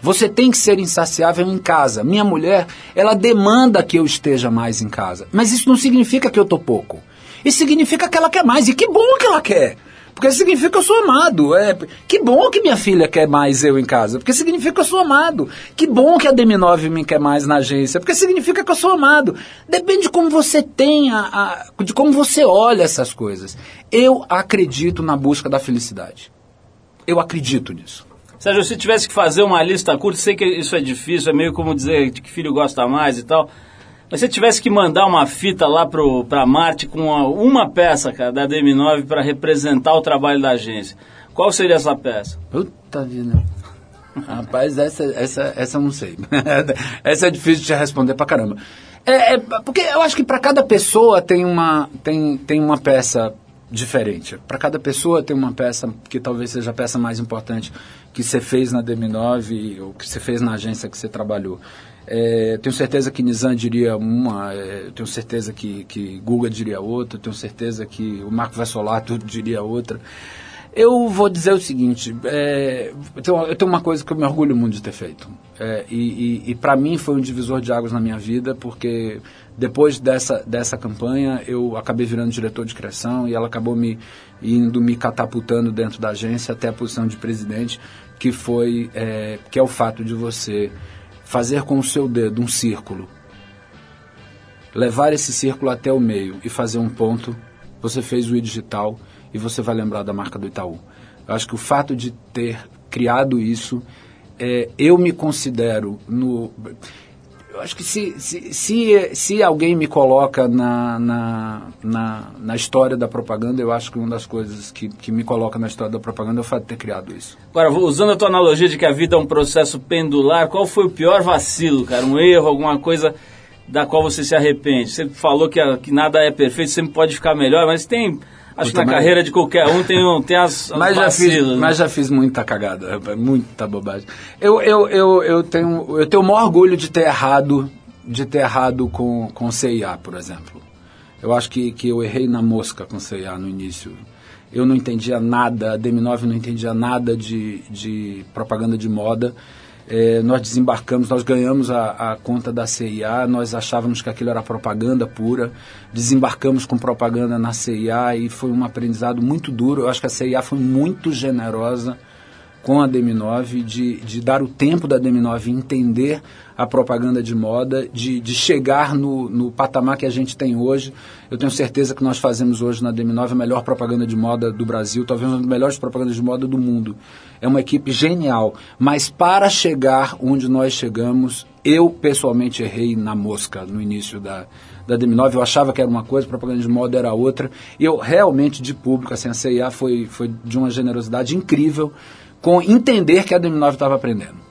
Você tem que ser insaciável em casa. Minha mulher, ela demanda que eu esteja mais em casa. Mas isso não significa que eu tô pouco. Isso significa que ela quer mais. E que bom que ela quer. Porque significa que eu sou amado. É, que bom que minha filha quer mais eu em casa. Porque significa que eu sou amado. Que bom que a DM9 me quer mais na agência. Porque significa que eu sou amado. Depende de como você tem, a, a, de como você olha essas coisas. Eu acredito na busca da felicidade. Eu acredito nisso. Sérgio, se tivesse que fazer uma lista curta, sei que isso é difícil, é meio como dizer que filho gosta mais e tal. Mas se você tivesse que mandar uma fita lá para Marte com uma, uma, peça, cara, da DM9 para representar o trabalho da agência, qual seria essa peça? Puta vida. Rapaz, essa, essa, essa eu não sei. essa é difícil de responder pra caramba. É, é porque eu acho que para cada pessoa tem uma, tem, tem uma peça diferente. Para cada pessoa tem uma peça que talvez seja a peça mais importante que você fez na DM9 ou que você fez na agência que você trabalhou. É, tenho certeza que Nizam diria uma, é, tenho certeza que, que Guga diria outra, tenho certeza que o Marco Vassolato diria outra. Eu vou dizer o seguinte, é, eu, tenho, uma coisa que eu me orgulho muito de ter feito. É, e, e, e para mim foi um divisor de águas na minha vida, porque depois dessa, dessa campanha eu acabei virando diretor de criação e ela acabou me indo me catapultando dentro da agência até a posição de presidente, que foi é, que é o fato de você fazer com o seu dedo um círculo, levar esse círculo até o meio e fazer um ponto, você fez o digital e você vai lembrar da marca do Itaú. Eu acho que o fato de ter criado isso, é, eu me considero no. Acho que se, se, se, se alguém me coloca na, na, na, na, história da propaganda, eu acho que uma das coisas que, que me coloca na história da propaganda é o fato de ter criado isso. Agora, usando a tua analogia de que a vida é um processo pendular, qual foi o pior vacilo, cara? Um erro, alguma coisa da qual você se arrepende? Você falou que, que nada é perfeito, sempre pode ficar melhor, mas tem Acho que na carreira de qualquer um tem, tem as, as mas, já fiz, né? mas já fiz muita cagada, muita bobagem. Eu, eu, eu, eu, tenho, eu tenho o maior orgulho de ter errado, de ter errado com, com CIA, por exemplo. Eu acho que, que eu errei na mosca com CIA no início. Eu não entendia nada, a DM9 não entendia nada de, de propaganda de moda. É, nós desembarcamos, nós ganhamos a, a, conta da CIA, nós achávamos que aquilo era propaganda pura, desembarcamos com propaganda na CIA e foi um aprendizado muito duro. Eu acho que a CIA foi muito generosa com a DM9, de, de dar o tempo da DM9 entender a propaganda de moda, de, de chegar no, no patamar que a gente tem hoje. Eu tenho certeza que nós fazemos hoje na DM9 a melhor propaganda de moda do Brasil, talvez uma das melhores propagandas de moda do mundo. É uma equipe genial, mas para chegar onde nós chegamos, eu pessoalmente errei na mosca no início da, da DM9. Eu achava que era uma coisa, propaganda de moda era outra. E eu realmente, de público, assim, a CIA foi, foi de uma generosidade incrível com entender que a DM9 estava aprendendo.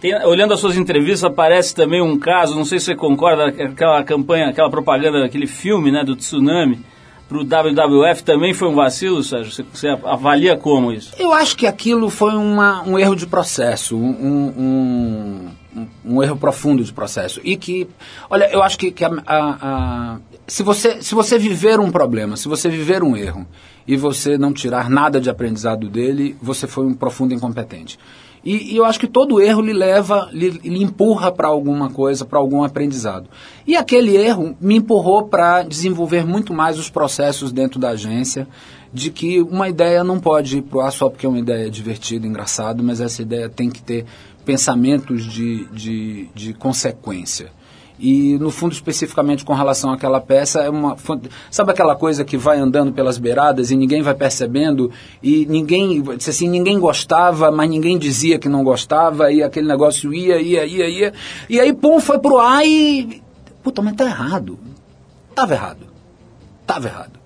Tem, olhando as suas entrevistas, aparece também um caso, não sei se você concorda, aquela campanha, aquela propaganda, aquele filme né, do tsunami para o WWF também foi um vacilo, Sérgio? Você, avalia como isso? Eu acho que aquilo foi uma, um erro de processo, um, um, um, um erro profundo de processo. E que, olha, eu acho que, que a, a, a, se, você, se você viver um problema, se você viver um erro e você não tirar nada de aprendizado dele, você foi um profundo incompetente. E, e, eu acho que todo erro lhe leva, lhe, lhe empurra para alguma coisa, para algum aprendizado. E aquele erro me empurrou para desenvolver muito mais os processos dentro da agência, de que uma ideia não pode ir para o ar só porque é uma ideia divertida, engraçada, mas essa ideia tem que ter pensamentos de, de, de consequência. E, no fundo, especificamente com relação àquela peça, é uma. Sabe aquela coisa que vai andando pelas beiradas e ninguém vai percebendo, e ninguém. Assim, ninguém gostava, mas ninguém dizia que não gostava, e aquele negócio ia, ia, ia, ia. E aí, pum, foi pro ar e. Puta, mas tá errado. Tava errado. Tava errado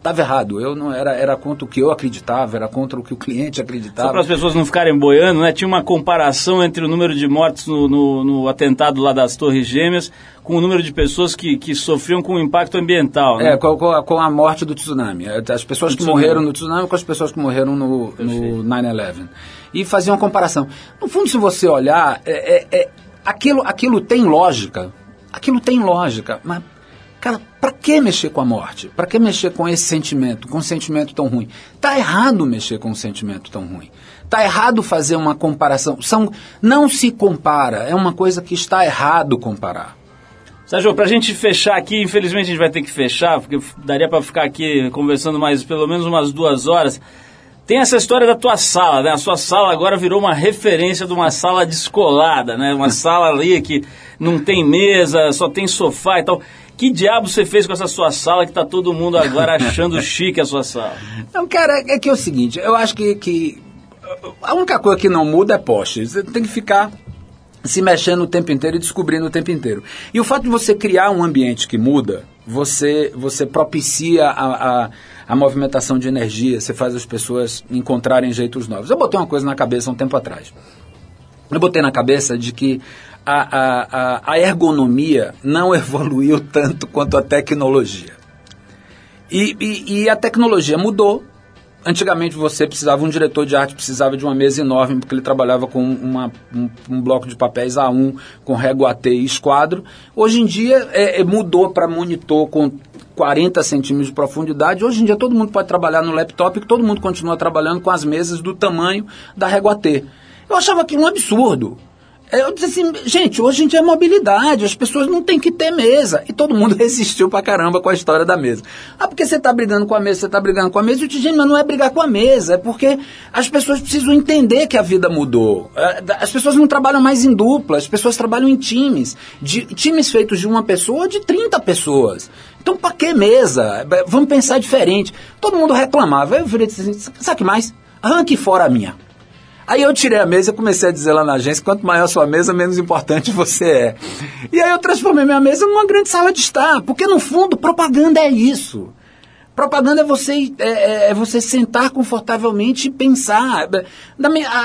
estava errado. Eu não era, era contra o que eu acreditava, era contra o que o cliente acreditava. Só para as pessoas não ficarem boiando, né? Tinha uma comparação entre o número de mortes no, no, no, atentado lá das Torres Gêmeas com o número de pessoas que, que sofriam com o impacto ambiental. Né? É, com, a, com a morte do tsunami. É, as pessoas que morreram no tsunami com as pessoas que morreram no, no 9-11. E faziam uma comparação. No fundo, se você olhar, é, é, é, aquilo, aquilo tem lógica. Aquilo tem lógica, mas Cara, para que mexer com a morte? Para que mexer com esse sentimento, com um sentimento tão ruim? Tá errado mexer com um sentimento tão ruim. Tá errado fazer uma comparação. São, não se compara, é uma coisa que está errado comparar. Sérgio, para a gente fechar aqui, infelizmente a gente vai ter que fechar, porque daria para ficar aqui conversando mais pelo menos umas duas horas. Tem essa história da tua sala, né? A sua sala agora virou uma referência de uma sala descolada, né? Uma sala ali que não tem mesa, só tem sofá e tal. Que diabo você fez com essa sua sala que tá todo mundo agora achando chique a sua sala? Não, cara, é que é o seguinte, eu acho que, que a única coisa que não muda é poste. Você tem que ficar se mexendo o tempo inteiro e descobrindo o tempo inteiro. E o fato de você criar um ambiente que muda, você, você propicia a, a, a movimentação de energia, você faz as pessoas encontrarem jeitos novos. Eu botei uma coisa na cabeça um tempo atrás. Eu botei na cabeça de que a, a, a ergonomia não evoluiu tanto quanto a tecnologia. E, e, e, a tecnologia mudou. Antigamente você precisava, um diretor de arte precisava de uma mesa enorme, porque ele trabalhava com uma, um, um, bloco de papéis A1, com régua AT e esquadro. Hoje em dia é, é, mudou para monitor com 40 centímetros de profundidade. Hoje em dia todo mundo pode trabalhar no laptop e todo mundo continua trabalhando com as mesas do tamanho da régua T. Eu achava aquilo um absurdo. Eu disse assim, gente, hoje em dia é mobilidade, as pessoas não têm que ter mesa. E todo mundo resistiu pra caramba com a história da mesa. Ah, porque você tá brigando com a mesa, você tá brigando com a mesa. Eu disse, mas não é brigar com a mesa, é porque as pessoas precisam entender que a vida mudou. É, as pessoas não trabalham mais em dupla, as pessoas trabalham em times. De, times feitos de uma pessoa ou de 30 pessoas. Então, para que mesa? Vamos pensar diferente. Todo mundo reclamava. Eu virei assim, sabe que mais? Arranque fora a minha. Aí eu tirei a mesa e comecei a dizer lá na agência, quanto maior sua mesa, menos importante você é. E aí eu transformei minha mesa numa grande sala de estar, porque no fundo propaganda é isso. Propaganda é você, é, é, é você sentar confortavelmente e pensar.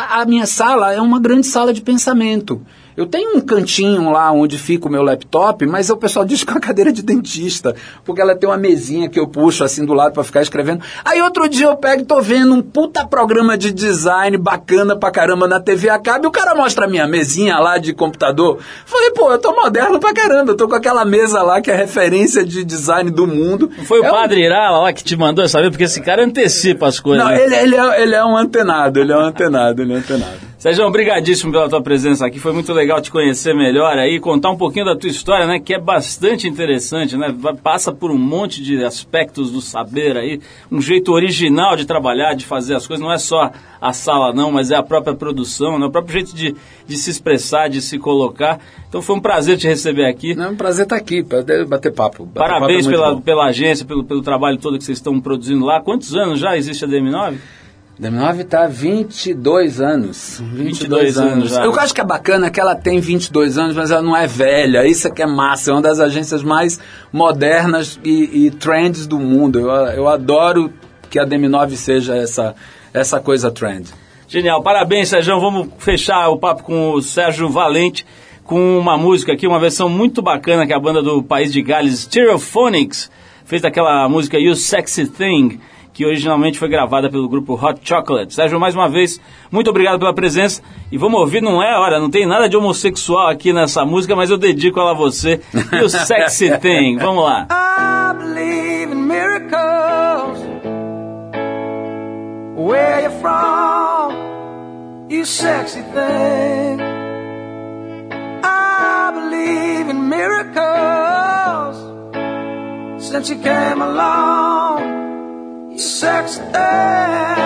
A minha sala é uma grande sala de pensamento. Eu tenho um cantinho lá onde fica o meu laptop, mas o pessoal diz que é uma cadeira de dentista, porque ela tem uma mesinha que eu puxo assim do lado para ficar escrevendo. Aí outro dia eu pego e tô vendo um puta programa de design bacana pra caramba na TV a cabo e o cara mostra a minha mesinha lá de computador. Falei, pô, eu tô moderno pra caramba, eu tô com aquela mesa lá que é referência de design do mundo. Foi é o padre um... Irá lá que te mandou vez, porque esse cara antecipa as coisas. Não, né? ele, ele, é, ele é um antenado, ele é um antenado, ele é um antenado. Sérgio, obrigadíssimo pela tua presença aqui. Foi muito legal te conhecer melhor aí, contar um pouquinho da tua história, né? Que é bastante interessante, né? Passa por um monte de aspectos do saber aí, um jeito original de trabalhar, de fazer as coisas. Não é só a sala, não, mas é a própria produção, né? o próprio jeito de, de se expressar, de se colocar. Então foi um prazer te receber aqui. Não, é um prazer estar aqui, para bater papo. Bater Parabéns papo é pela, pela agência, pelo, pelo trabalho todo que vocês estão produzindo lá. Quantos anos já existe a DM9? DM9 está 22 anos. 22, 22 anos. já. Eu acho que é bacana que ela tem 22 anos, mas ela não é velha. Isso é que é massa. É uma das agências mais modernas e, e trends do mundo. Eu, eu adoro que a DM9 seja essa, essa coisa trend. Genial. Parabéns, Sérgio. Vamos fechar o papo com o Sérgio Valente com uma música aqui, uma versão muito bacana que a banda do País de Gales, Stereophonics, fez daquela música You Sexy Thing que originalmente foi gravada pelo grupo Hot Chocolate. Sérgio, mais uma vez, muito obrigado pela presença. E vamos ouvir, não é, olha, não tem nada de homossexual aqui nessa música, mas eu dedico ela a você e o Sexy Thing. Vamos lá. I believe in miracles. Where you from? You sexy thing. I believe in miracles. Since you came along. Sex thing.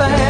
Sexy